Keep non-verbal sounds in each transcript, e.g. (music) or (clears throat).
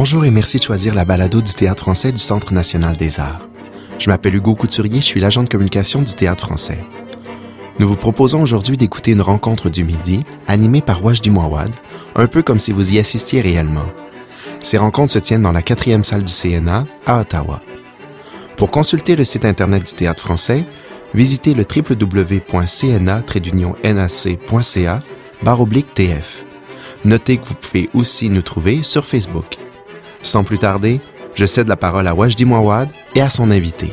Bonjour et merci de choisir la balado du Théâtre français du Centre national des arts. Je m'appelle Hugo Couturier, je suis l'agent de communication du Théâtre français. Nous vous proposons aujourd'hui d'écouter une rencontre du midi animée par Wajdi Mouawad, un peu comme si vous y assistiez réellement. Ces rencontres se tiennent dans la quatrième salle du CNA à Ottawa. Pour consulter le site Internet du Théâtre français, visitez le www.cna-nac.ca TF. Notez que vous pouvez aussi nous trouver sur Facebook. Sans plus tarder, je cède la parole à Wajdi Mouawad et à son invité.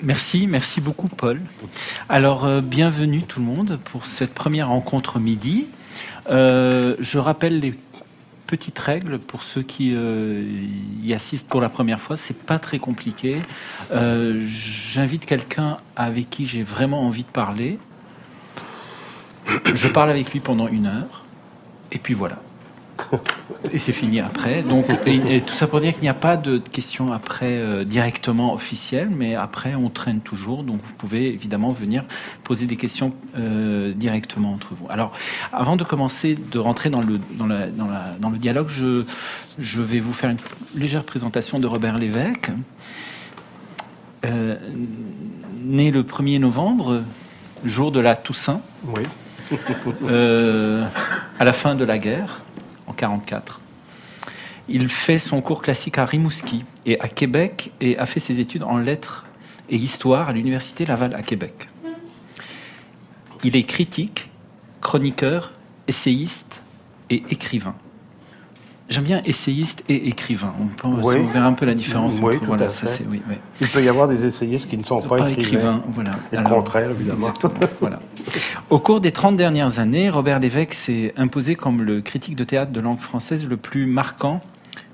Merci, merci beaucoup Paul. Alors euh, bienvenue tout le monde pour cette première rencontre midi. Euh, je rappelle les petites règles pour ceux qui euh, y assistent pour la première fois. C'est pas très compliqué. Euh, j'invite quelqu'un avec qui j'ai vraiment envie de parler. Je parle avec lui pendant une heure. Et puis voilà et c'est fini après. Donc, et, tout ça pour dire qu'il n'y a pas de questions après euh, directement officielles, mais après on traîne toujours. Donc vous pouvez évidemment venir poser des questions euh, directement entre vous. Alors, avant de commencer, de rentrer dans le, dans, la, dans, la, dans le dialogue, je, je vais vous faire une légère présentation de Robert Lévesque. Euh, né le 1er novembre, jour de la Toussaint, oui. à la fin de la guerre en 44. Il fait son cours classique à Rimouski et à Québec et a fait ses études en lettres et histoire à l'université Laval à Québec. Il est critique, chroniqueur, essayiste et écrivain. J'aime bien essayiste et écrivain. On peut oui. un peu la différence oui, entre. Voilà, ça, oui, oui. Il peut y avoir des essayistes qui ne sont pas, écrivains. voilà. Et le contraire, évidemment. voilà. Au cours des 30 dernières années, Robert Lévesque s'est imposé comme le critique de théâtre de langue française le plus marquant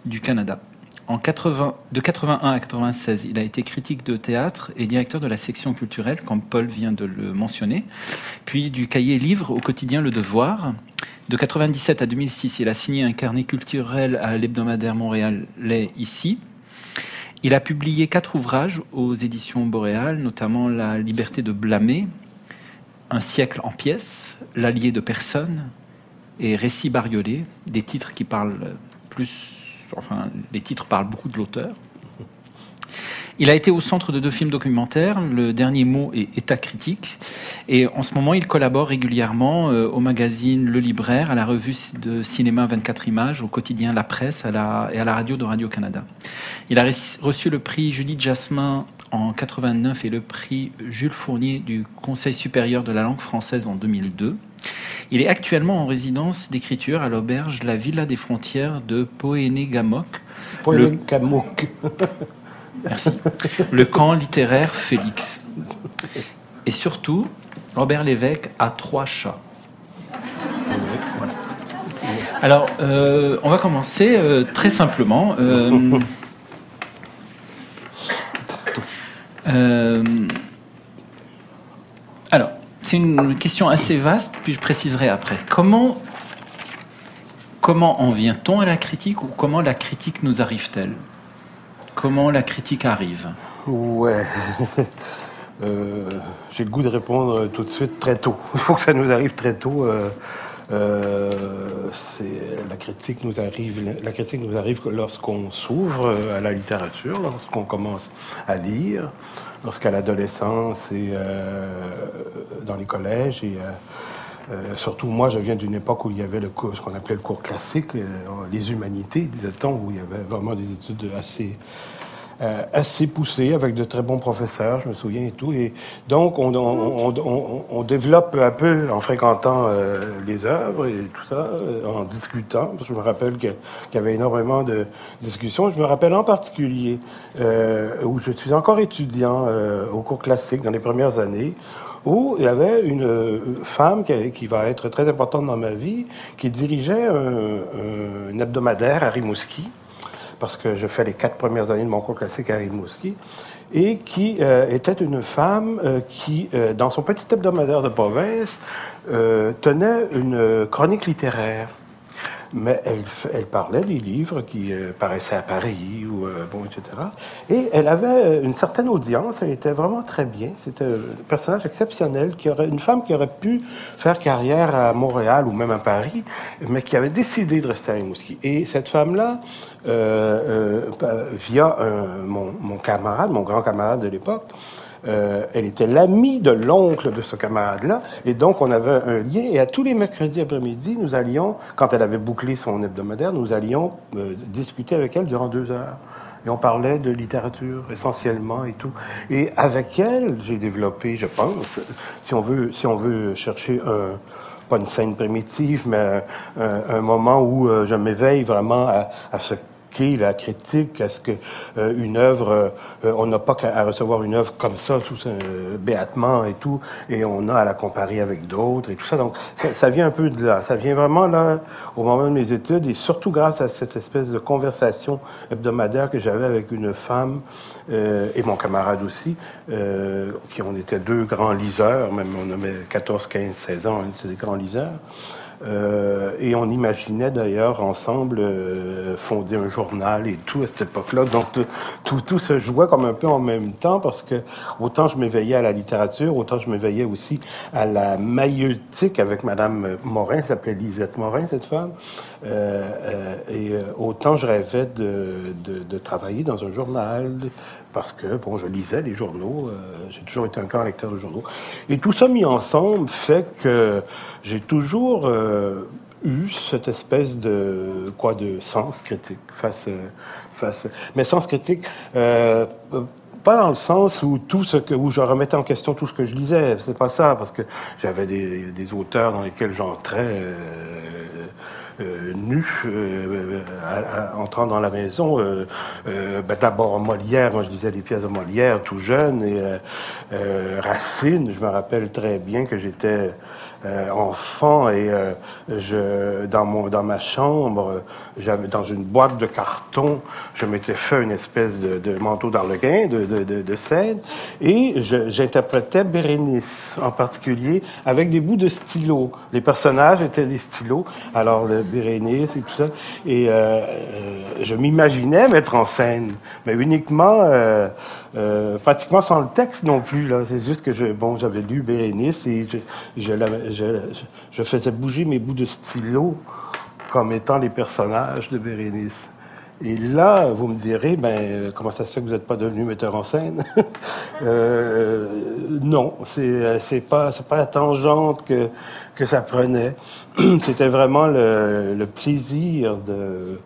du Canada. En 80, de 81 à 96, il a été critique de théâtre et directeur de la section culturelle, comme Paul vient de le mentionner, puis du cahier livre au quotidien Le Devoir, de 97 à 2006, il a signé un carnet culturel à l'hebdomadaire montréalais ici. Il a publié quatre ouvrages aux éditions Boréal, notamment La liberté de blâmer, Un siècle en pièces, L'allié de personne et Récits bariolés, des titres qui parlent plus, enfin, les titres parlent beaucoup de l'auteur. Il a été au centre de deux films documentaires, Le Dernier Mot et État critique. Et en ce moment, il collabore régulièrement euh, au magazine Le Libraire, à la revue de cinéma 24 images, au quotidien La Presse et à la radio de Radio-Canada. Il a reçu le prix Judith Jasmin en 89 et le prix Jules Fournier du Conseil supérieur de la langue française en 2002. Il est actuellement en résidence d'écriture à l'auberge La Villa des Frontières de Poéné-Gamok. Poéné-Gamok. Merci. Le camp littéraire Félix. Et surtout, Robert Lévesque a trois chats. Alors, euh, on va commencer euh, très simplement. Euh, (laughs) c'est une question assez vaste, puis je préciserai après. Comment, comment en vient-on à la critique ou comment la critique nous arrive-t-elle? Comment la critique arrive? Ouais. Euh, j'ai le goût de répondre tout de suite très tôt. (laughs) Il faut que ça nous arrive très tôt. Euh, la critique nous arrive. La critique nous arrive lorsqu'on s'ouvre à la littérature, lorsqu'on commence à lire, lorsqu'à l'adolescence et dans les collèges et surtout, moi, je viens d'une époque où il y avait le ce qu'on appelait le cours classique, les humanités, disait-on, où il y avait vraiment des études assez euh, assez poussé, avec de très bons professeurs, je me souviens et tout. Et donc, on, on, on, on développe peu à peu, en fréquentant euh, les œuvres et tout ça, euh, en discutant, parce que je me rappelle qu'il y avait énormément de discussions. Je me rappelle en particulier où je suis encore étudiant au cours classique dans les premières années, où il y avait une femme qui, qui, va être très importante dans ma vie, qui dirigeait un, un hebdomadaire à Rimouski parce que je fais les quatre premières années de mon cours classique à Rimouski, et qui euh, était une femme euh, qui, euh, dans son petit hebdomadaire de province, tenait une chronique littéraire. Mais elle, parlait des livres qui euh, paraissaient à Paris, ou, euh, bon, etc. Et elle avait une certaine audience, elle était vraiment très bien. C'était un personnage exceptionnel, une femme qui aurait pu faire carrière à Montréal ou même à Paris, mais qui avait décidé de rester à Rimouski. Et cette femme-là, euh, via mon camarade, mon grand camarade de l'époque, euh, elle était l'amie de l'oncle de ce camarade-là, et donc on avait un lien. Et à tous les mercredis après-midi, nous allions, quand elle avait bouclé son hebdomadaire, nous allions euh, discuter avec elle durant deux heures. Et on parlait de littérature essentiellement et tout. Et avec elle, j'ai développé, je pense, si on veut, si on veut chercher un, pas une scène primitive, mais un, moment où euh, je m'éveille vraiment à, à ce la critique, est-ce que euh, une œuvre, euh, on n'a pas qu'à recevoir une œuvre comme ça, tout euh, béatement et tout, et on a à la comparer avec d'autres et tout ça. Donc, ça, vient un peu de là. Ça vient vraiment là, au moment de mes études, et surtout grâce à cette espèce de conversation hebdomadaire que j'avais avec une femme et mon camarade aussi, qui on était deux grands liseurs, même on avait 14, 15, 16 ans, on était des grands liseurs. Euh, et on imaginait d'ailleurs ensemble euh, fonder un journal et tout à cette époque-là. Donc tout, tout, se jouait comme un peu en même temps parce que autant je m'éveillais à la littérature, autant je m'éveillais aussi à la maïeutique avec Madame Morin, s'appelait Lisette Morin, cette femme. Euh, et autant je rêvais de, de, de, travailler dans un journal, parce que, bon, je lisais les journaux, euh, j'ai toujours été un grand lecteur de journaux. Et tout ça mis ensemble fait que j'ai toujours euh, eu cette espèce de, quoi, de sens critique face, face, mais sens critique, euh, pas dans le sens où tout ce que où je remettais en question tout ce que je lisais, c'est pas ça, parce que j'avais des, des auteurs dans lesquels j'entrais euh, nu, euh, entrant dans la maison. Euh, ben, D'abord Molière, je lisais les pièces de Molière tout jeune, et Racine, je me rappelle très bien que j'étais euh, enfant et euh, je, dans, mon, dans ma chambre, j'avais dans une boîte de carton, je m'étais fait une espèce de, manteau d'Arlequin, de, de, de, scène, et j'interprétais Bérénice en particulier avec des bouts de stylo. Les personnages étaient des stylos, alors Bérénice et tout ça, et euh, euh je m'imaginais mettre en scène, mais uniquement euh, pratiquement sans le texte non plus. Là. C'est juste que bon, j'avais lu Bérénice et je, faisais bouger mes bouts de stylo comme étant les personnages de Bérénice. Et là, vous me direz, ben, comment ça se fait que vous n'êtes pas devenu metteur en scène? (laughs) Non, c'est c'est pas c'est pas la tangente que que ça prenait. (clears throat) C'était vraiment le, le plaisir de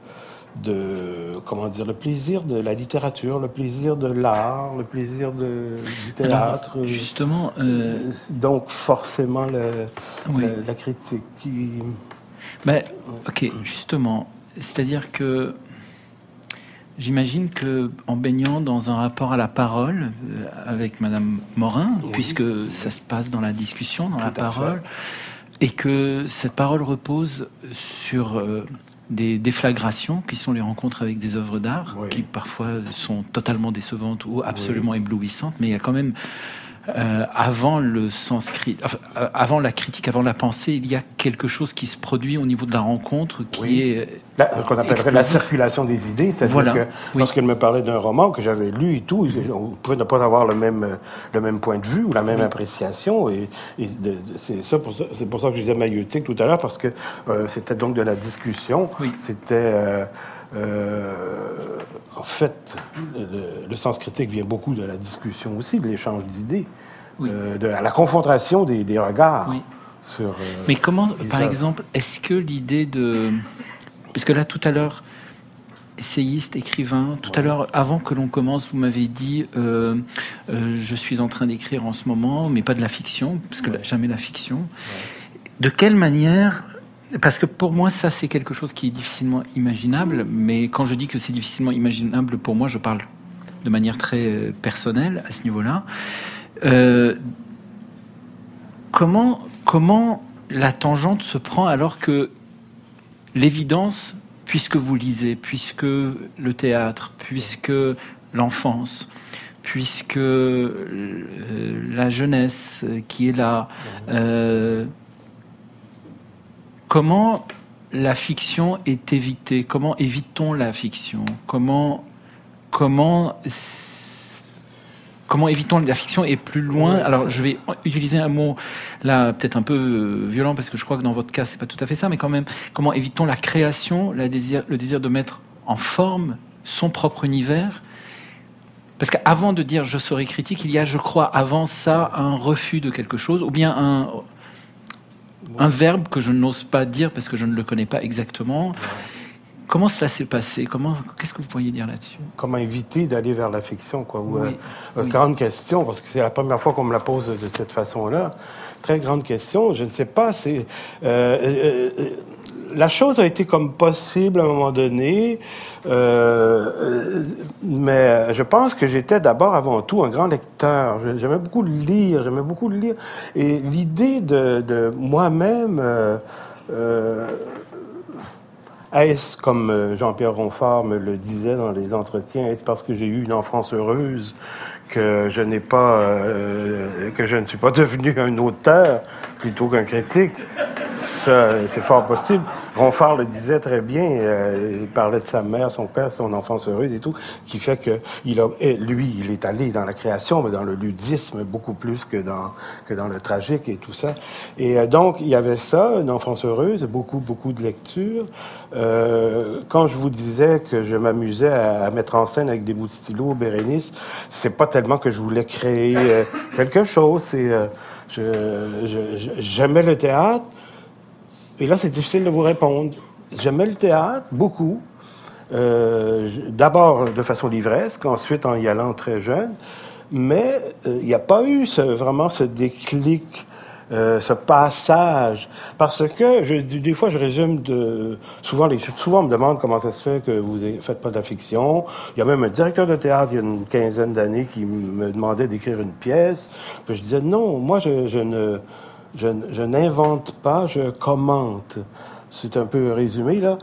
de comment dire le plaisir de la littérature, le plaisir de l'art, le plaisir de, du théâtre. justement, euh, donc forcément le, la critique. Qui... Ben, ok, justement, c'est-à-dire que j'imagine que en baignant dans un rapport à la parole euh, avec Madame Morin, puisque ça se passe dans la discussion, dans la parole, et que cette parole repose sur euh, des déflagrations, qui sont les rencontres avec des œuvres d'art, qui parfois sont totalement décevantes ou absolument éblouissantes, mais il y a quand même euh, avant le sens euh, avant la critique, avant la pensée, il y a quelque chose qui se produit au niveau de la rencontre qui est ce qu'on appellerait la circulation des idées, c'est-à-dire que lorsqu'elle me parlait d'un roman que j'avais lu et tout, on pouvait ne pas avoir le même le même point de vue ou la même appréciation et, c'est ça pour ça c'est pour ça que je disais maïeutique tout à l'heure parce que euh, c'était donc de la discussion, c'était euh, en fait, le, sens critique vient beaucoup de la discussion aussi, de l'échange d'idées, euh, de la confrontation des, regards. Sur, euh, Mais comment, par exemple, est-ce que l'idée de... Parce que là, tout à l'heure, essayiste, écrivain. Tout à l'heure, avant que l'on commence, vous m'avez dit je suis en train d'écrire en ce moment, mais pas de la fiction, parce que jamais la fiction. De quelle manière parce que pour moi, ça, c'est quelque chose qui est difficilement imaginable. Mais quand je dis que c'est difficilement imaginable, pour moi, je parle de manière très euh, personnelle à ce niveau-là. Euh, comment, comment la tangente se prend alors que l'évidence, puisque vous lisez, puisque le théâtre, puisque l'enfance, puisque euh, la jeunesse qui est là, Comment la fiction est évitée? Comment évite-t-on la fiction? Comment comment comment évitons la fiction et plus loin? Alors, je vais utiliser un mot là peut-être un peu euh, violent parce que je crois que dans votre cas c'est pas tout à fait ça, mais quand même, comment évitons la création, la désir, le désir de mettre en forme son propre univers? Parce qu'avant de dire je serai critique, il y a, je crois, avant ça, un refus de quelque chose, ou bien un, un verbe que je n'ose pas dire parce que je ne le connais pas exactement. Comment cela s'est passé? Comment Qu'est-ce que vous pourriez dire là-dessus? Comment éviter d'aller vers la fiction quoi Ou, euh, Grande question, parce que c'est la première fois qu'on me la pose de cette façon-là. Très grande question. Je ne sais pas. C'est euh, euh, la chose a été comme possible à un moment donné, mais je pense que j'étais d'abord avant tout un grand lecteur. J'aimais beaucoup lire, j'aimais beaucoup lire, et l'idée de, moi-même est-ce, comme euh, Jean-Pierre Ronfort me le disait dans les entretiens, est-ce parce que j'ai eu une enfance heureuse que je n'ai pas, euh, que je ne suis pas devenu un auteur plutôt qu'un critique? C'est fort possible. Ronfort le disait très bien. Euh, il parlait de sa mère, son père, son enfance heureuse et tout, qui fait que lui, il est allé dans la création, mais dans le ludisme beaucoup plus que dans que dans le tragique et tout ça. Et euh, donc il y avait ça, une enfance heureuse, beaucoup beaucoup de lectures. Euh, quand je vous disais que je m'amusais à, mettre en scène avec des bouts de stylo, Bérénice, c'est pas tellement que je voulais créer quelque chose. C'est j'aimais le théâtre. Et là, c'est difficile de vous répondre. J'aimais le théâtre, beaucoup. Euh, d'abord de façon livresque, ensuite en y allant très jeune. Mais euh, il n'y a pas eu vraiment ce déclic, euh, ce passage. Parce que, des fois, je résume. Souvent, les, souvent, on me demande comment ça se fait que vous ne faites pas de la fiction. Il y a même un directeur de théâtre, il y a une quinzaine d'années, qui me demandait d'écrire une pièce. Je disais, non, moi, je ne je, n'invente pas, je commente. C'est un peu résumé, là.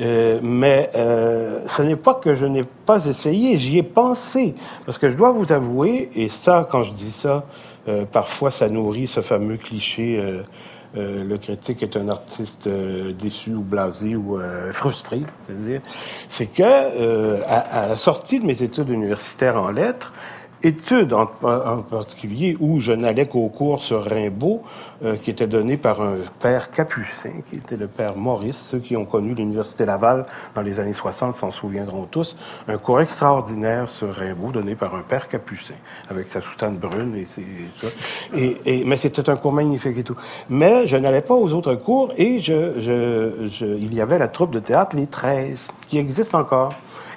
Euh, mais euh, ce n'est pas que je n'ai pas essayé, j'y ai pensé. Parce que je dois vous avouer, et ça, quand je dis ça, euh, parfois ça nourrit ce fameux cliché le critique est un artiste déçu ou blasé ou frustré, c'est-à-dire, c'est que à, la sortie de mes études universitaires en lettres, études en, particulier où je n'allais qu'au cours sur Rimbaud, euh, qui était donné par un père capucin, qui était le père Maurice. Ceux qui ont connu l'Université Laval dans les années 60 s'en souviendront tous. Un cours extraordinaire sur Rimbaud donné par un père capucin, avec sa soutane brune et, ça. Et, mais c'était un cours magnifique et tout. Mais je n'allais pas aux autres cours et je, je, je, il y avait la troupe de théâtre Les 13, qui existe encore.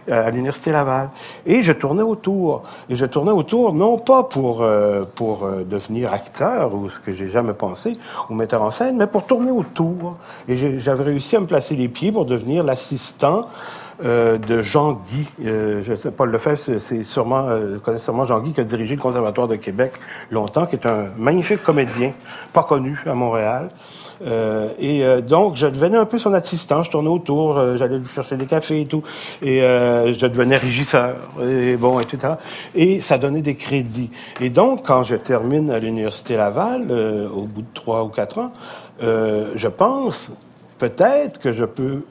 Euh, à l'Université Laval. Et je tournais autour. Et je tournais autour, non pas pour, euh, pour euh, devenir acteur, ou ce que j'ai jamais pensé, ou metteur en scène, mais pour tourner autour. Et j'avais réussi à me placer les pieds pour devenir l'assistant de Jean Guy. Je sais, Paul Lefebvre, c'est sûrement, euh, connaît sûrement Jean Guy qui a dirigé le Conservatoire de Québec longtemps, qui est un magnifique comédien, pas connu à Montréal. Euh, et euh, donc, je devenais un peu son assistant. Je tournais autour, j'allais lui chercher des cafés et tout. Et je devenais régisseur, et bon, etc. Et ça donnait des crédits. Et donc, quand je termine à l'Université Laval, au bout de trois ou quatre ans, je pense peut-être que je peux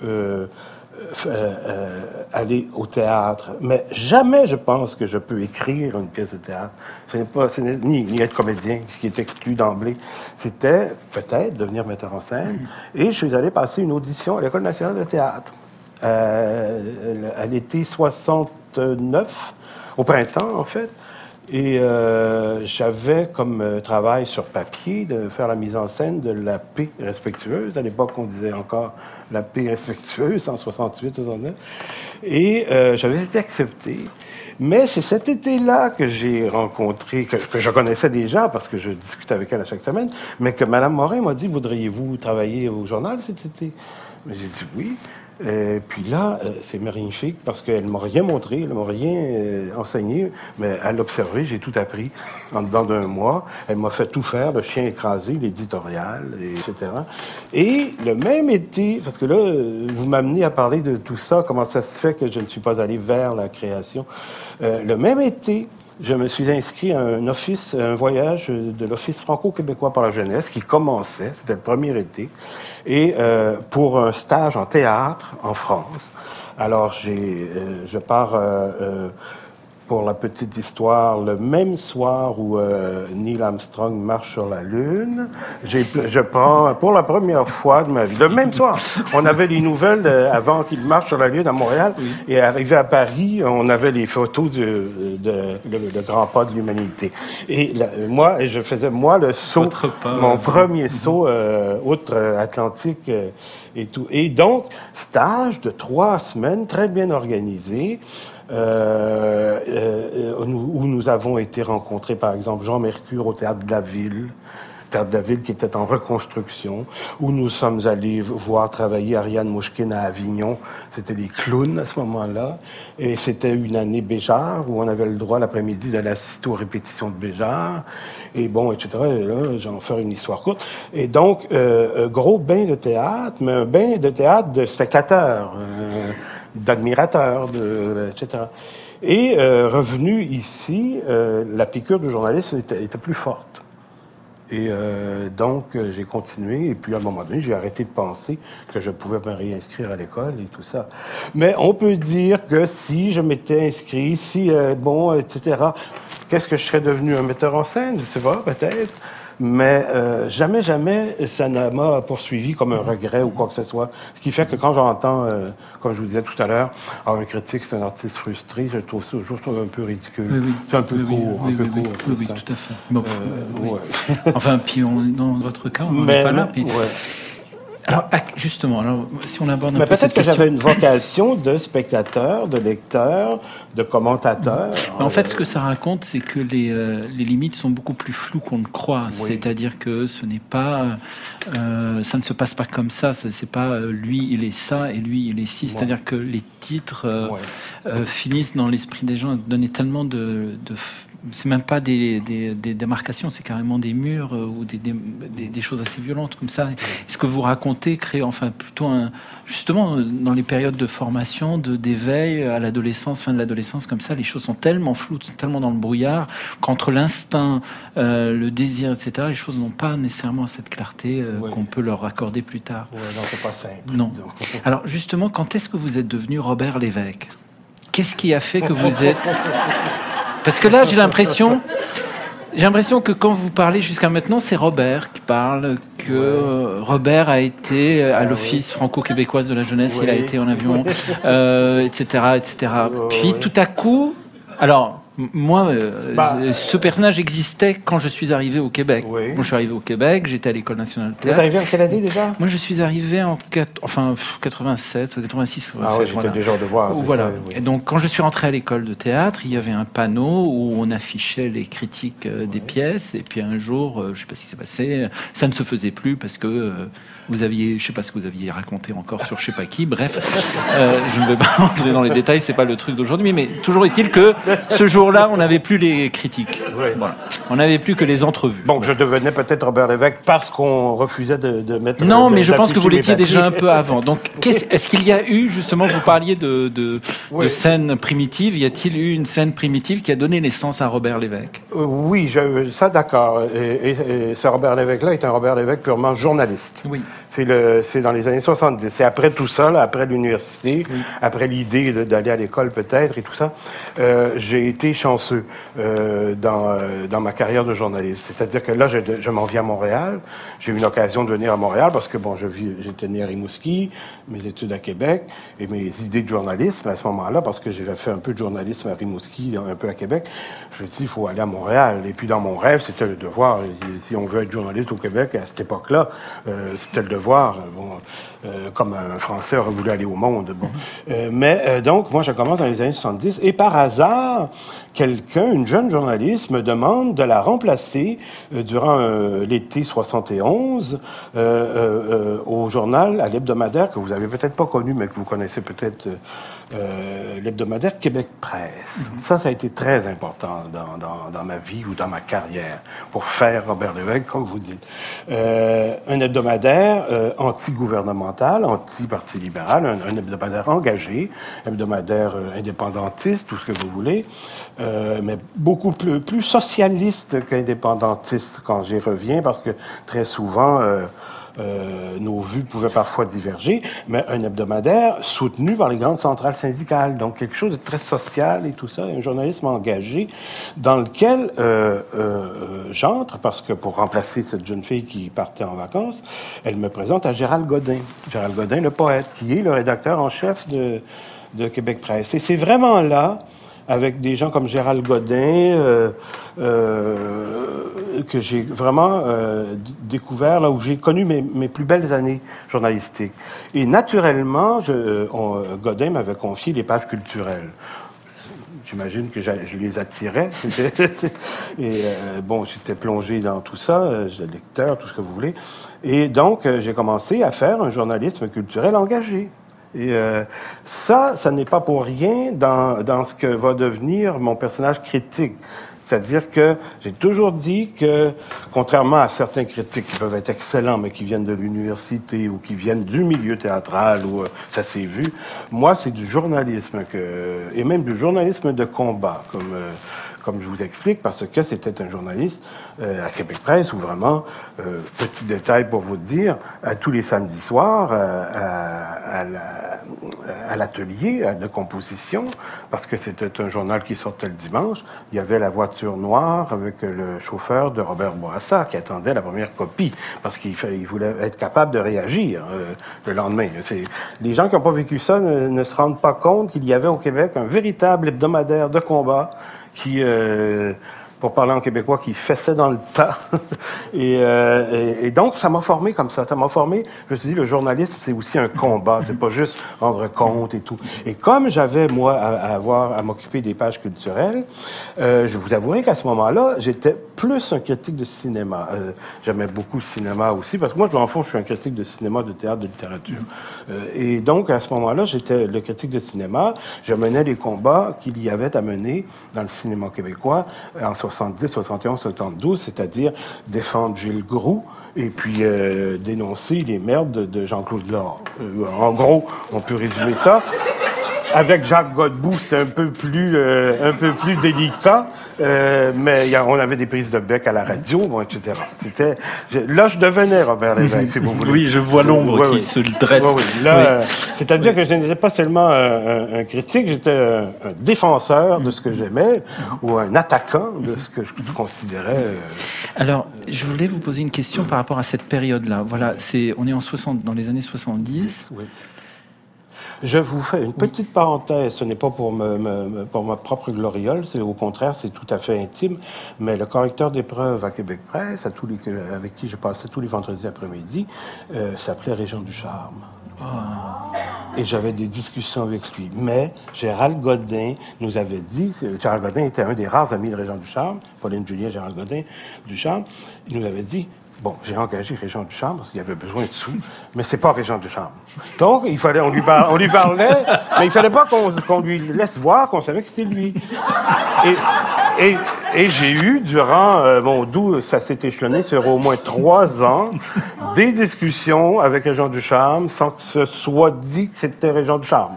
euh, euh, aller au théâtre, mais jamais je pense que je peux écrire une pièce de théâtre. Ce n'est pas, ni, ni, être comédien, ce qui est exclu d'emblée. C'était peut-être devenir metteur en scène. Mm. Et je suis allé passer une audition à l'École nationale de théâtre euh, à l'été 69, au printemps en fait. Et euh, j'avais comme euh, travail sur papier de faire la mise en scène de la paix respectueuse. À l'époque, on disait encore la paix respectueuse en 68, 69. Et euh, j'avais été accepté. Mais c'est cet été-là que j'ai rencontré, que, que, je connaissais déjà parce que je discutais avec elle à chaque semaine, mais que Mme Morin m'a dit Voudriez-vous travailler au journal cet été J'ai dit oui. Et euh, puis là, euh, c'est magnifique parce qu'elle m'a rien montré, elle m'a rien euh, enseigné, mais à l'observer, j'ai tout appris en dedans d'un mois. Elle m'a fait tout faire, le chien écrasé, l'éditorial, etc. Et le même été, parce que là, vous m'amenez à parler de tout ça, comment ça se fait que je ne suis pas allé vers la création. le même été, je me suis inscrit à un office, un voyage de l'Office franco-québécois pour la jeunesse qui commençait, c'était le premier été, et euh, pour un stage en théâtre en France. Alors, j'ai, euh, je pars euh, euh, pour la petite histoire, le même soir où euh, Neil Armstrong marche sur la Lune, je prends pour la première fois de ma vie, le même soir, on avait les nouvelles euh, avant qu'il marche sur la Lune à Montréal, et arrivé à Paris, on avait les photos de, de, le, le grand pas de l'humanité. Et moi, je faisais moi le saut, pas, mon euh, premier saut euh, outre-Atlantique et tout. Et donc, stage de trois semaines, très bien organisé, où, nous, où nous avons été rencontrés, par exemple, Jean Mercure au Théâtre de la Ville, Théâtre de la Ville qui était en reconstruction, où nous sommes allés voir travailler Ariane Mouchkine à Avignon. C'était les clowns à ce moment-là. Et c'était une année Béjart, où on avait le droit l'après-midi d'aller assister aux répétitions de Béjart. Et bon, etc. Et là, j'en faire une histoire courte. Et donc, euh, euh, gros bain de théâtre, mais un bain de théâtre de spectateurs, euh, d'admirateurs, etc. Et euh, revenu ici, euh, la piqûre du journalisme était, plus forte. Et euh, donc, j'ai continué. Et puis, à un moment donné, j'ai arrêté de penser que je pouvais me réinscrire à l'école et tout ça. Mais on peut dire que si je m'étais inscrit, si, bon, etc., qu'est-ce que je serais devenu? Un metteur en scène? Je sais pas, peut-être. Mais euh, jamais, jamais, ça ne m'a poursuivi comme un regret ou quoi que ce soit. Ce qui fait que quand j'entends, euh, comme je vous disais tout à l'heure, ah, un critique, c'est un artiste frustré, je trouve ça ça un peu ridicule. Oui, oui. C'est un peu Oui, court, oui, un peu court. oui, tout à fait. Bon, Euh, euh, ouais. Enfin, puis on, dans votre cas, on n'en Mais est pas là. puis- ouais. Alors, justement, alors, si on aborde un Mais peu peut-être que j'avais une vocation de spectateur, de lecteur, de commentateur. Mais En fait, ce que ça raconte, c'est que les, euh, les limites sont beaucoup plus floues qu'on ne croit. Oui. C'est-à-dire que ce n'est pas, euh, ça ne se passe pas comme ça. Ce C'est pas euh, lui il est ça et lui il est ci. C'est-à-dire que les titres euh, Ouais. euh, finissent dans l'esprit des gens à donner tellement de, de c'est même pas des, des, des démarcations, c'est carrément des murs euh, ou des, choses assez violentes comme ça. Ce que vous racontez crée enfin plutôt un, justement dans les périodes de formation, de d'éveil à l'adolescence, fin de l'adolescence comme ça, les choses sont tellement floues, sont tellement dans le brouillard qu'entre l'instinct, euh, le désir, etc., les choses n'ont pas nécessairement cette clarté euh, Oui. qu'on peut leur accorder plus tard. Non, c'est pas simple. Non. disons. (laughs) Alors justement, quand est-ce que vous êtes devenu Robert Lévesque? Qu'est-ce qui a fait que vous êtes (laughs) Parce que là, j'ai l'impression, j'ai l'impression que quand vous parlez jusqu'à maintenant, c'est Robert qui parle, que euh, Robert a été à l'Office franco-québécoise de la jeunesse, il a Ah été en avion, euh, etc., etc. Puis tout à coup, alors. Moi, euh, Bah. ce personnage existait quand je suis arrivé au Québec. Oui. Moi, je suis arrivé au Québec, j'étais à l'école nationale de Vous êtes théâtre. arrivé en quelle année déjà? Moi, je suis arrivé en quatre- enfin, pff, 87, 86. Ah oui, j'étais déjà au devoir. c'est Voilà. ça, oui. Et donc, quand je suis rentré à l'école de théâtre, il y avait un panneau où on affichait les critiques euh, des pièces. Et puis un jour, euh, je sais pas ce qui s'est passé, ça ne se faisait plus parce que euh, vous aviez, je sais pas ce que vous aviez raconté encore sur je sais pas qui. Bref, euh, je ne vais pas (laughs) entrer dans les détails, c'est pas le truc d'aujourd'hui. Mais toujours est-il que ce jour-là, on n'avait plus les critiques. Oui. Voilà. On n'avait plus que les entrevues. Donc, je devenais peut-être Robert Lévesque parce qu'on refusait de, de mettre. Non, de- mais je pense que vous l'étiez déjà un peu avant. Donc, est-ce qu'il y a eu, justement, vous parliez de, de, Oui. de scène primitive, y a-t-il eu une scène primitive qui a donné naissance à Robert Lévesque? Euh, oui, je, ça d'accord. Et, et- et ce Robert Lévesque-là est un Robert Lévesque purement journaliste. Oui. C'est dans les années 70. C'est après tout ça, là, après l'université, après l'idée d'aller à l'école peut-être et tout ça, euh, j'ai été chanceux euh, dans, euh, dans ma carrière de journaliste. C'est-à-dire que là, je, je m'en viens à Montréal. J'ai eu une occasion de venir à Montréal parce que bon, j'étais né à Rimouski, mes études à Québec et mes idées de journalisme à ce moment-là, parce que j'avais fait un peu de journalisme à Rimouski, un peu à Québec. Je me suis dit, il faut aller à Montréal. Et puis dans mon rêve, c'était le devoir. Si on veut être journaliste au Québec à cette époque-là, euh, c'était le devoir. Bon, euh, comme un Français aurait voulu aller au monde. Bon. Euh, mais euh, donc, moi, je commence dans les années 70 et par hasard, quelqu'un, une jeune journaliste, me demande de la remplacer euh, durant euh, l'été 71 euh, au journal, à l'hebdomadaire que vous avez peut-être pas connu, mais que vous connaissez peut-être euh, l'hebdomadaire Québec Presse. Mhm. Ça, ça a été très important dans, dans, dans, ma vie ou dans ma carrière pour faire Robert Lévesque, comme vous dites. Euh, un hebdomadaire euh, anti-gouvernemental, anti-parti libéral, un, un, hebdomadaire engagé, hebdomadaire euh, indépendantiste, tout ce que vous voulez, euh, mais beaucoup plus, plus socialiste qu'indépendantiste quand j'y reviens, parce que très souvent... Euh, nos vues pouvaient parfois diverger, mais un hebdomadaire soutenu par les grandes centrales syndicales, donc quelque chose de très social et tout ça, un journalisme engagé dans lequel euh, euh, j'entre parce que pour remplacer cette jeune fille qui partait en vacances, elle me présente à Gérald Godin, Gérald Godin, le poète, qui est le rédacteur en chef de, de Québec Presse. Et c'est vraiment là avec des gens comme Gérald Godin, euh, euh, que j'ai vraiment euh, découvert, là où j'ai connu mes, mes, plus belles années journalistiques. Et naturellement, Godin m'avait confié les pages culturelles. J'imagine que je les attirais. (laughs) et euh, bon, j'étais plongé dans tout ça, j'étais lecteur, tout ce que vous voulez. Et donc, j'ai commencé à faire un journalisme culturel engagé. Et euh, ça, ça n'est pas pour rien dans, ce que va devenir mon personnage critique. C'est-à-dire que j'ai toujours dit que, contrairement à certains critiques qui peuvent être excellents, mais qui viennent de l'université ou qui viennent du milieu théâtral, où euh, ça s'est vu, moi, c'est du journalisme, et même du journalisme de combat, comme, euh, comme je vous explique, parce que c'était un journaliste euh, à Québec Presse où vraiment, euh, petit détail pour vous dire, tous les samedis soirs, euh, à, l'atelier la, de composition, parce que c'était un journal qui sortait le dimanche, il y avait la voiture noire avec le chauffeur de Robert Bourassa qui attendait la première copie, parce qu'il il voulait être capable de réagir le lendemain. Les gens qui n'ont pas vécu ça ne se rendent pas compte qu'il y avait au Québec un véritable hebdomadaire de combat qui, euh, pour parler en québécois, qui fessait dans le tas. (laughs) et, euh, et, donc, ça m'a formé comme ça. Ça m'a formé. Je me suis dit, le journalisme, c'est aussi un combat. C'est pas juste rendre compte et tout. Et comme j'avais, moi, à, avoir à m'occuper des pages culturelles, euh, je vous avouerai qu'à ce moment-là, j'étais plus un critique de cinéma. Euh, J'aimais beaucoup le cinéma aussi, parce que moi, en fond, je suis un critique de cinéma, de théâtre, de littérature. Et donc, à ce moment-là, j'étais le critique de cinéma. Je menais les combats qu'il y avait à mener dans le cinéma québécois en 70, 71, 72, c'est-à-dire défendre Gilles Groux, et puis euh, dénoncer les merdes de Jean-Claude Laure. Euh, en gros, on peut résumer ça. Avec Jacques Godbout, c'était un peu plus euh, un peu plus délicat, euh, mais y a, on avait des prises de bec à la radio, bon, etc. C'était je, là, je devenais Robert Lévesque, si vous voulez. Oui, je vois l'ombre Oui, qui oui. se dresse. Oui, oui. Là, Oui. c'est-à-dire que je n'étais pas seulement un, un critique, j'étais un, un, défenseur de ce que j'aimais ou un attaquant de ce que je considérais. Euh, Alors, je voulais vous poser une question par rapport à cette période-là. Voilà, c'est on est en 60, dans les années 70. Oui. Je vous fais une petite parenthèse. Ce n'est pas pour, me, me, pour ma propre gloriole, c'est au contraire, c'est tout à fait intime. Mais le correcteur d'épreuves à Québec Presse, à tous les, avec qui je passais tous les vendredis après-midi, euh, s'appelait Régent du Charme. Oh. Et j'avais des discussions avec lui. Mais Gérald Godin nous avait dit, Gérald Godin était un des rares amis de Régent du Charme, Pauline Julien, Gérald Godin du Charme, il nous avait dit, Bon, j'ai engagé Régent Ducharme parce qu'il avait besoin de sous, mais c'est pas Régent Ducharme. Donc, il fallait, on lui, par, on lui parlait, mais il fallait pas qu'on qu lui laisse voir qu'on savait que c'était lui. Et, et, et j'ai eu, durant, euh, bon, d'où ça s'est échelonné sur au moins trois ans, des discussions avec Régent Ducharme sans que ce soit dit que c'était Régent Ducharme.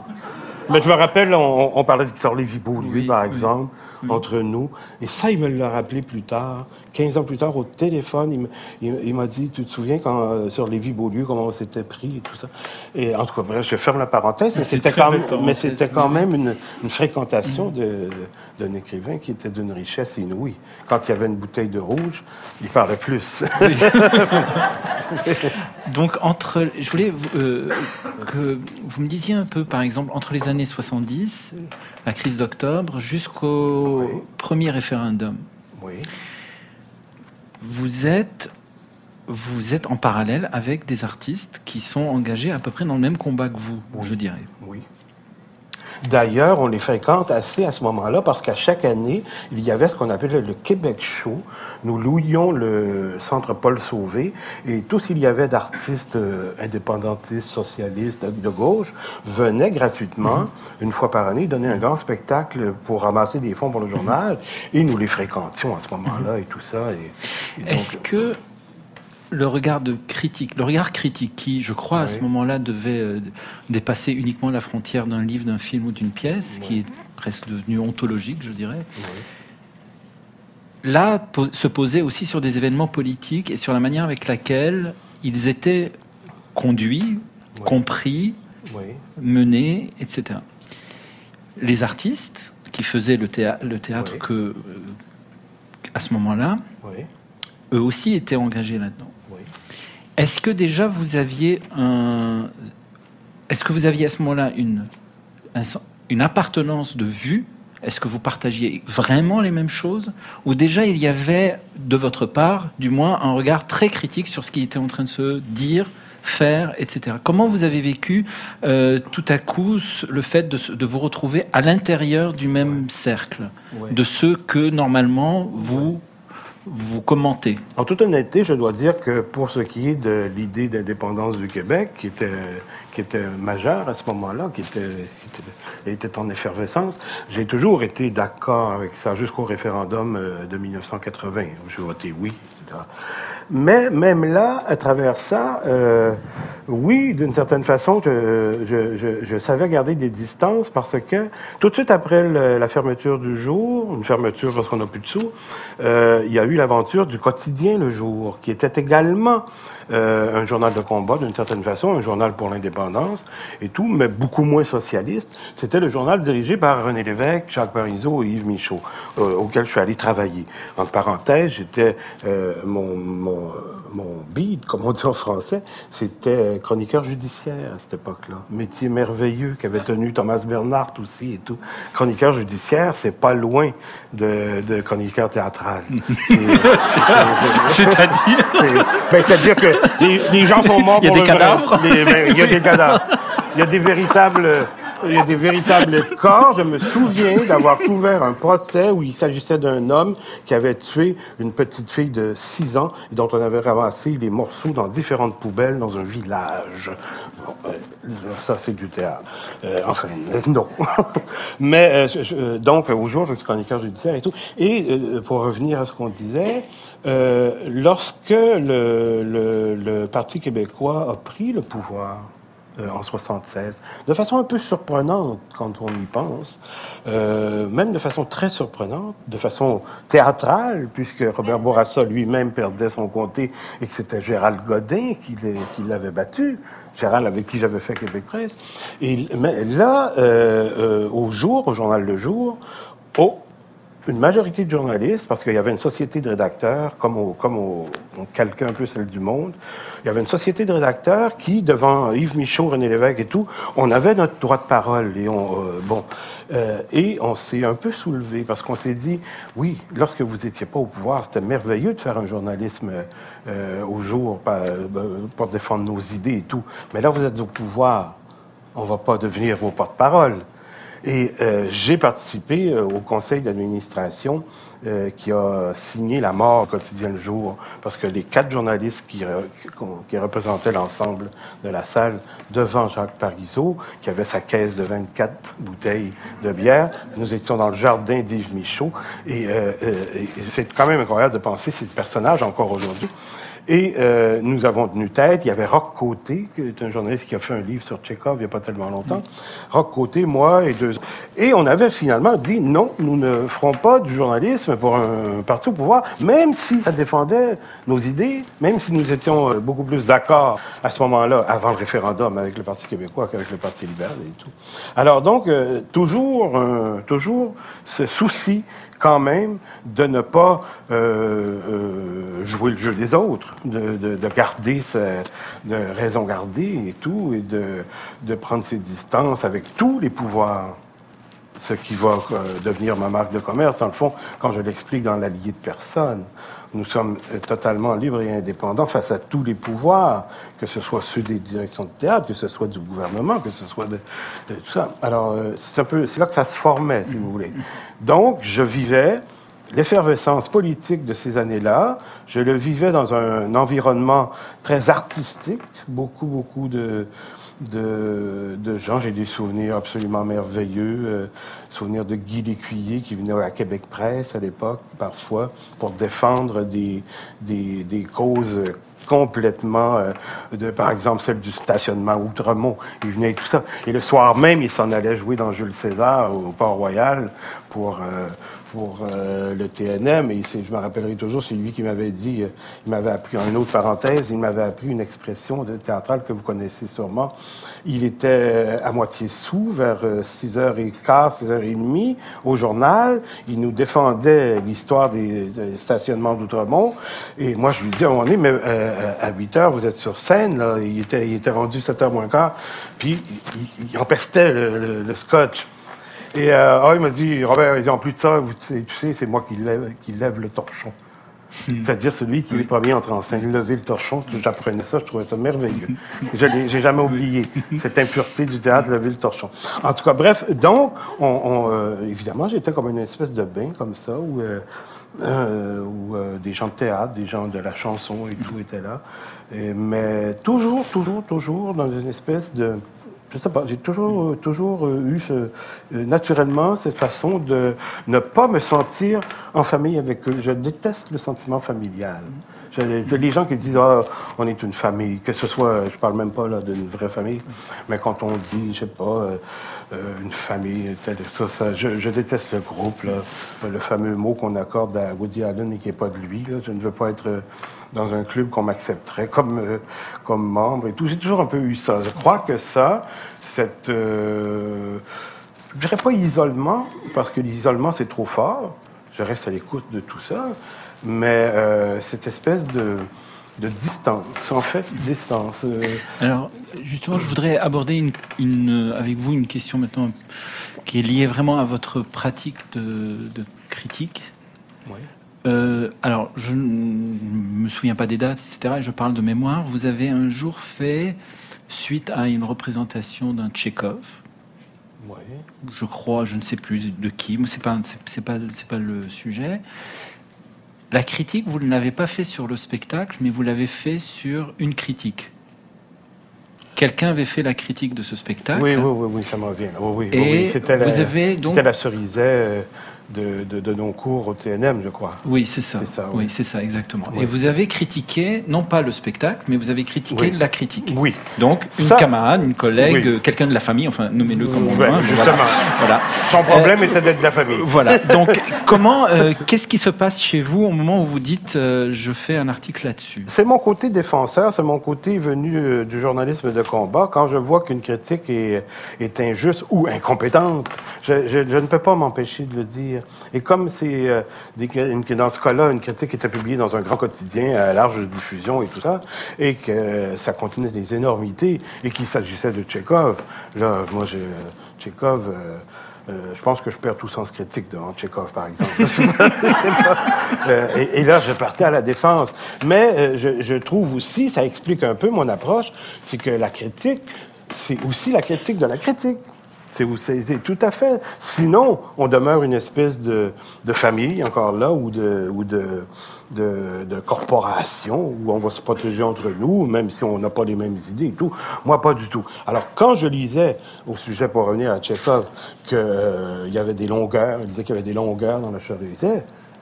Mais je me rappelle, on, on parlait de Victor oui, par exemple, oui. entre nous. Et ça, il me l'a rappelé plus tard. 15 ans plus tard, au téléphone, il m'a dit, tu te souviens quand, euh, sur Lévis-Beaulieu, comment on s'était pris et tout ça? Et en tout cas, bref, je ferme la parenthèse, mais c'était quand, même une, une fréquentation de, d'un écrivain qui était d'une richesse inouïe. Quand il y avait une bouteille de rouge, il parlait plus. Oui. (laughs) Donc, entre, je voulais euh, que vous me disiez un peu, par exemple, entre les années 70, la crise d'octobre, jusqu'au oui. premier référendum. Oui. Vous êtes, vous êtes en parallèle avec des artistes qui sont engagés à peu près dans le même combat que vous, oui. je dirais. Oui. D'ailleurs, on les fréquente assez à ce moment-là parce qu'à chaque année, il y avait ce qu'on appelait le Québec Show. Nous louions le centre Paul Sauvé et tout ce qu'il y avait d'artistes euh, indépendantistes, socialistes, de gauche, venaient gratuitement, une fois par année, donner un grand spectacle pour ramasser des fonds pour le journal et nous les fréquentions à ce moment-là et tout ça. Et, et Est-ce que le regard de critique, le regard critique qui, je crois, à ce moment-là devait euh, dépasser uniquement la frontière d'un livre, d'un film ou d'une pièce, qui est presque devenu ontologique, je dirais, là, po- se posait aussi sur des événements politiques et sur la manière avec laquelle ils étaient conduits, compris, menés, etc. Les artistes qui faisaient le, théâ- le théâtre que, euh, à ce moment-là, eux aussi étaient engagés là-dedans. Est-ce que déjà vous aviez un, est-ce que vous aviez à ce moment-là une, une appartenance de vue? Est-ce que vous partagiez vraiment les mêmes choses? Ou déjà il y avait de votre part, du moins, un regard très critique sur ce qui était en train de se dire, faire, etc. Comment vous avez vécu euh, tout à coup le fait de, vous retrouver à l'intérieur du même cercle, Ouais. de ceux que normalement vous vous commentez En toute honnêteté, je dois dire que pour ce qui est de l'idée d'indépendance du Québec, qui était, qui était majeure à ce moment-là, qui était, était, en effervescence, j'ai toujours été d'accord avec ça jusqu'au référendum euh, de 1980, où j'ai voté oui. Mais même là, à travers ça, euh, oui, d'une certaine façon, je, savais garder des distances parce que tout de suite après la fermeture du jour, une fermeture parce qu'on n'a plus de sous, euh, il y a eu l'aventure du quotidien le jour, qui était également euh, un journal de combat d'une certaine façon, un journal pour l'indépendance et tout, mais beaucoup moins socialiste. C'était le journal dirigé par René Lévesque, Jacques Parizeau et Yves Michaud, euh, auquel je suis allé travailler. En parenthèse, j'étais euh, mon, mon, mon beat, comme on dit en français, c'était chroniqueur judiciaire à cette époque-là. Métier merveilleux qu'avait tenu Thomas Bernhardt aussi et tout. Chroniqueur judiciaire, c'est pas loin de, de chroniqueur théâtral. (laughs) C'est- c'est- C'est-à-dire? c'est ben, c'est-à-dire que les, les gens sont morts Il y a pour des le cadavres? Ben, il y a des cadavres. Il y a des véritables... Il y a des véritables corps. Je me souviens d'avoir couvert un procès où il s'agissait d'un homme qui avait tué une petite fille de 6 ans et dont on avait ramassé les morceaux dans différentes poubelles dans un village. Bon, euh, ça, c'est du théâtre. Euh, enfin, euh, non. (laughs) Mais donc, au jour, je suis chroniqueur judiciaire et tout. Et pour revenir à ce qu'on disait, lorsque le Parti québécois a pris le pouvoir, euh, en 76, de façon un peu surprenante quand on y pense, euh, même de façon très surprenante, de façon théâtrale, puisque Robert Bourassa lui-même perdait son comté et que c'était Gérald Godin qui l'avait battu. Gérald avec qui j'avais fait Québec Presse. Mais là, euh, au jour, au journal Le Jour, oh, une majorité de journalistes, parce qu'il y avait une société de rédacteurs, comme, au, comme au, calquait un peu celle du Monde, il y avait une société de rédacteurs qui, devant Yves Michaud, René Lévesque et tout, on avait notre droit de parole. Et on, euh, bon, euh, et on s'est un peu soulevé parce qu'on s'est dit, oui, lorsque vous n'étiez pas au pouvoir, c'était merveilleux de faire un journalisme euh, au jour pour défendre nos idées et tout. Mais là, vous êtes au pouvoir, on va pas devenir vos porte-parole. Et euh, j'ai participé euh, au conseil d'administration euh, qui a signé la mort au quotidien le jour, parce que les quatre journalistes qui, qui représentaient l'ensemble de la salle devant Jacques Parizeau, qui avait sa caisse de 24 bouteilles de bière, nous étions dans le jardin d'Yves Michaud, et, euh, euh, et c'est quand même incroyable de penser ces personnages encore aujourd'hui. Et euh, nous avons tenu tête. Il y avait Roch Côté, qui est un journaliste qui a fait un livre sur Tchekhov il n'y a pas tellement longtemps. Roch Côté, moi et deux autres. Et on avait finalement dit non, nous ne ferons pas du journalisme pour un parti au pouvoir, même si ça défendait nos idées, même si nous étions euh, beaucoup plus d'accord à ce moment-là, avant le référendum, avec le Parti québécois qu'avec le Parti libéral et tout. Alors donc, euh, toujours, euh, toujours ce souci quand même de ne pas euh, euh, jouer le jeu des autres, de, de, de garder sa, raison garder et tout, et de, de prendre ses distances avec tous les pouvoirs. ce qui va euh, devenir ma marque de commerce, dans le fond, quand je l'explique dans l'allié de personne. Nous sommes euh, totalement libres et indépendants face à tous les pouvoirs, que ce soit ceux des directions de théâtre, que ce soit du gouvernement, que ce soit de, tout ça. Alors, euh, c'est un peu, c'est là que ça se formait, si vous voulez. Donc, je vivais l'effervescence politique de ces années-là. Je le vivais dans un environnement très artistique, beaucoup, beaucoup de, de, gens. J'ai des souvenirs absolument merveilleux. Euh, souvenirs de Guy Lécuyer qui venait à Québec Presse à l'époque, parfois, pour défendre des, des, des causes complètement, euh, de, par exemple, celle du stationnement Outremont. Il venait tout ça. Et le soir même, il s'en allait jouer dans Jules César au Port-Royal pour, euh, pour euh, le TNM. Et je me rappellerai toujours, c'est lui qui m'avait dit, euh, il m'avait appris, en une autre parenthèse, il m'avait appris une expression de théâtrale que vous connaissez sûrement. Il était euh, à moitié sous, vers 6h15, 6h30, au journal. Il nous défendait l'histoire des, stationnements d'Outremont. Et moi, je lui dis à un moment donné, à 8h, vous êtes sur scène. Là. Il, était, rendu 7h moins quart. Puis, il, il empestait le scotch. Et euh, ah, il m'a dit, Robert, en plus de ça, tu sais, c'est moi qui lève, qui lève le torchon. Hmm. C'est-à-dire celui qui est le premier entre en scène, lever le torchon. J'apprenais ça, je trouvais ça merveilleux. Je n'ai jamais oublié cette impureté du théâtre, lever le torchon. En tout cas, bref, donc, on, euh, évidemment, j'étais comme une espèce de bain comme ça, où, euh, euh où euh, des gens de théâtre, des gens de la chanson et tout étaient là. mais toujours, toujours, toujours dans une espèce de je sais pas, j'ai toujours, toujours eu ce, euh, naturellement cette façon de ne pas me sentir en famille avec eux. Je déteste le sentiment familial. les gens qui disent ah, on est une famille, que ce soit, je parle même pas là d'une vraie famille, mais quand on dit, je sais pas, euh, euh, une famille, je, déteste le groupe, là, le fameux mot qu'on accorde à Woody Allen et qui n'est pas de lui. Là. Je ne veux pas être dans un club qu'on m'accepterait comme, euh, comme membre et tout. J'ai toujours un peu eu ça. Je crois que ça, cette... Euh, je dirais pas isolement, parce que l'isolement, c'est trop fort. Je reste à l'écoute de tout ça. Mais euh, cette espèce de, de distance, en fait, distance. Euh. Alors, justement, je voudrais aborder une, une, avec vous une question maintenant qui est liée vraiment à votre pratique de, de critique. Oui. Euh, alors, je ne me souviens pas des dates, etc. Et je parle de mémoire. Vous avez un jour fait, suite à une représentation d'un Tchekhov, oui. je crois, je ne sais plus de qui, mais c'est pas, c'est pas, c'est pas le sujet. La critique, vous ne l'avez pas fait sur le spectacle, mais vous l'avez fait sur une critique. Quelqu'un avait fait la critique de ce spectacle. Oui, oui, oui, ça me revient. Oui, oui, Et C'était la, vous avez donc... la cerisette. Euh, de, de, nos cours au TNM, je crois. Oui, c'est ça. oui, c'est ça, exactement. Et vous avez critiqué, non pas le spectacle, mais vous avez critiqué la critique. Oui. Donc, une camarade, une collègue, quelqu'un de la famille, enfin, nommez-le comme on veut. Justement. Voilà. Son problème était d'être de la famille. Voilà. (laughs) Donc, comment, euh, qu'est-ce qui se passe chez vous au moment où vous dites euh, je fais un article là-dessus? C'est mon côté défenseur, c'est mon côté venu euh, du journalisme de combat. Quand je vois qu'une critique est, est injuste ou incompétente, je, je ne peux pas m'empêcher de le dire. Et comme c'est euh, dans ce cas-là, une critique était publiée dans un grand quotidien à large diffusion et tout ça, et que ça contenait des énormités, et qu'il s'agissait de Tchekhov, là, moi, je, Tchekhov, euh, euh, je pense que je perds tout sens critique devant Tchekhov, par exemple. (laughs) et, là, je partais à la défense. Mais je, trouve aussi, ça explique un peu mon approche, c'est que la critique, c'est aussi la critique de la critique. C'est tout à fait. Sinon, on demeure une espèce de, de famille, encore là, ou, de, ou de, de, corporation, où on va se protéger entre nous, même si on n'a pas les mêmes idées et tout. Moi, pas du tout. Alors, quand je lisais, au sujet pour revenir à Tchekhov, qu'il euh, y avait des longueurs, il disait qu'il y avait des longueurs dans le chevet,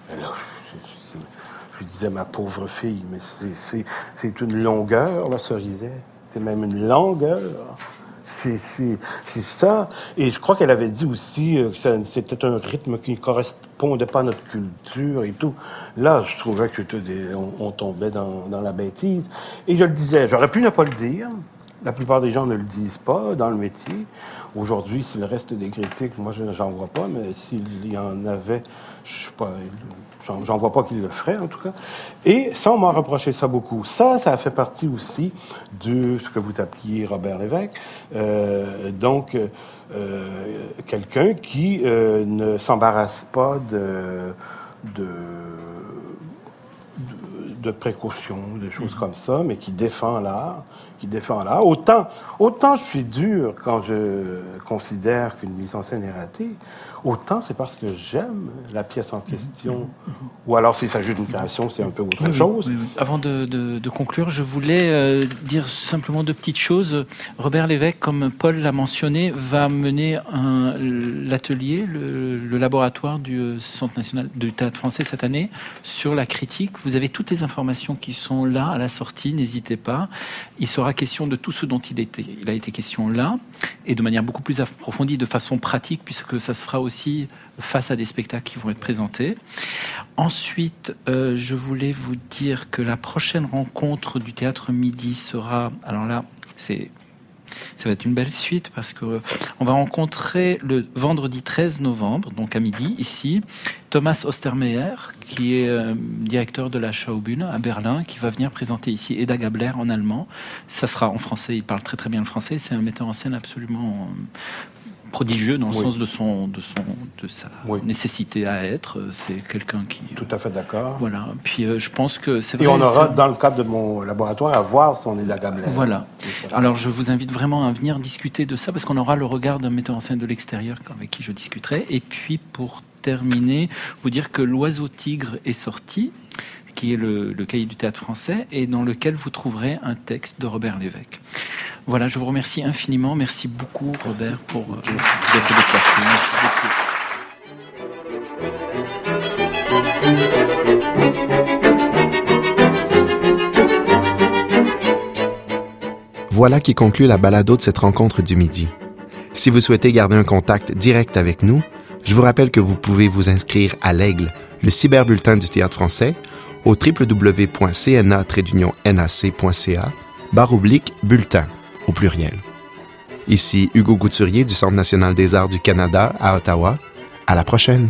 alors, je, je, disais, ma pauvre fille, mais c'est une longueur, la cerisée. C'est même une longueur. C'est ça. Et je crois qu'elle avait dit aussi euh, que c'était un rythme qui ne correspondait pas à notre culture et tout. Là, je trouvais que on, tombait dans, dans, la bêtise. Et je le disais, j'aurais pu ne pas le dire. La plupart des gens ne le disent pas dans le métier. Aujourd'hui, si le reste des critiques, moi, j'en vois pas, mais s'il y en avait, je sais pas, J'en vois pas qu'il le ferait, en tout cas. Et ça, on m'a reproché ça beaucoup. Ça, ça fait partie aussi de ce que vous appeliez Robert Lévesque. Euh, donc, quelqu'un qui ne s'embarrasse pas de, de, de, précautions, des choses mm-hmm. comme ça, mais qui défend l'art, qui défend l'art. Autant, autant je suis dur quand je considère qu'une mise en scène est ratée, Autant c'est parce que j'aime la pièce en question, ou alors s'il s'agit d'une création, c'est un peu autre chose. Avant de, conclure, je voulais euh, dire simplement deux petites choses. Robert Lévesque, comme Paul l'a mentionné, va mener l'atelier, le, laboratoire du Centre national du théâtre français cette année sur la critique. Vous avez toutes les informations qui sont là à la sortie, n'hésitez pas. Il sera question de tout ce dont il, était, il a été question là, et de manière beaucoup plus approfondie, de façon pratique, puisque ça se fera aussi face à des spectacles qui vont être présentés. Ensuite, euh, je voulais vous dire que la prochaine rencontre du théâtre Midi sera, alors là, c'est ça va être une belle suite parce que on va rencontrer le vendredi 13 novembre, donc à midi, ici, Thomas Ostermeyer, qui est euh, directeur de la Schaubühne à Berlin, qui va venir présenter ici Eda Gabler en allemand. Ça sera en français, il parle très très bien le français. C'est un metteur en scène absolument prodigieux dans le sens de son de son de sa nécessité à être. C'est quelqu'un qui tout à fait d'accord. Voilà. Puis euh, je pense que c'est et on aura dans le cadre de mon laboratoire à voir son Gabler. Voilà. Alors je vous invite vraiment à venir discuter de ça parce qu'on aura le regard d'un metteur en scène de l'extérieur avec qui je discuterai. Et puis pour terminer, vous dire que l'oiseau tigre est sorti qui est le, le, cahier du théâtre français, et dans lequel vous trouverez un texte de Robert Lévesque. Voilà, je vous remercie infiniment. Merci beaucoup, Robert, pour euh, d'être déplacé. Merci beaucoup. Voilà qui conclut la balado de cette rencontre du midi. Si vous souhaitez garder un contact direct avec nous, je vous rappelle que vous pouvez vous inscrire à l'Aigle, le cyberbulletin du théâtre français, au www.cna-nac.ca, barre oblique bulletin au pluriel. Ici Hugo Gouturier du Centre national des arts du Canada à Ottawa. À la prochaine!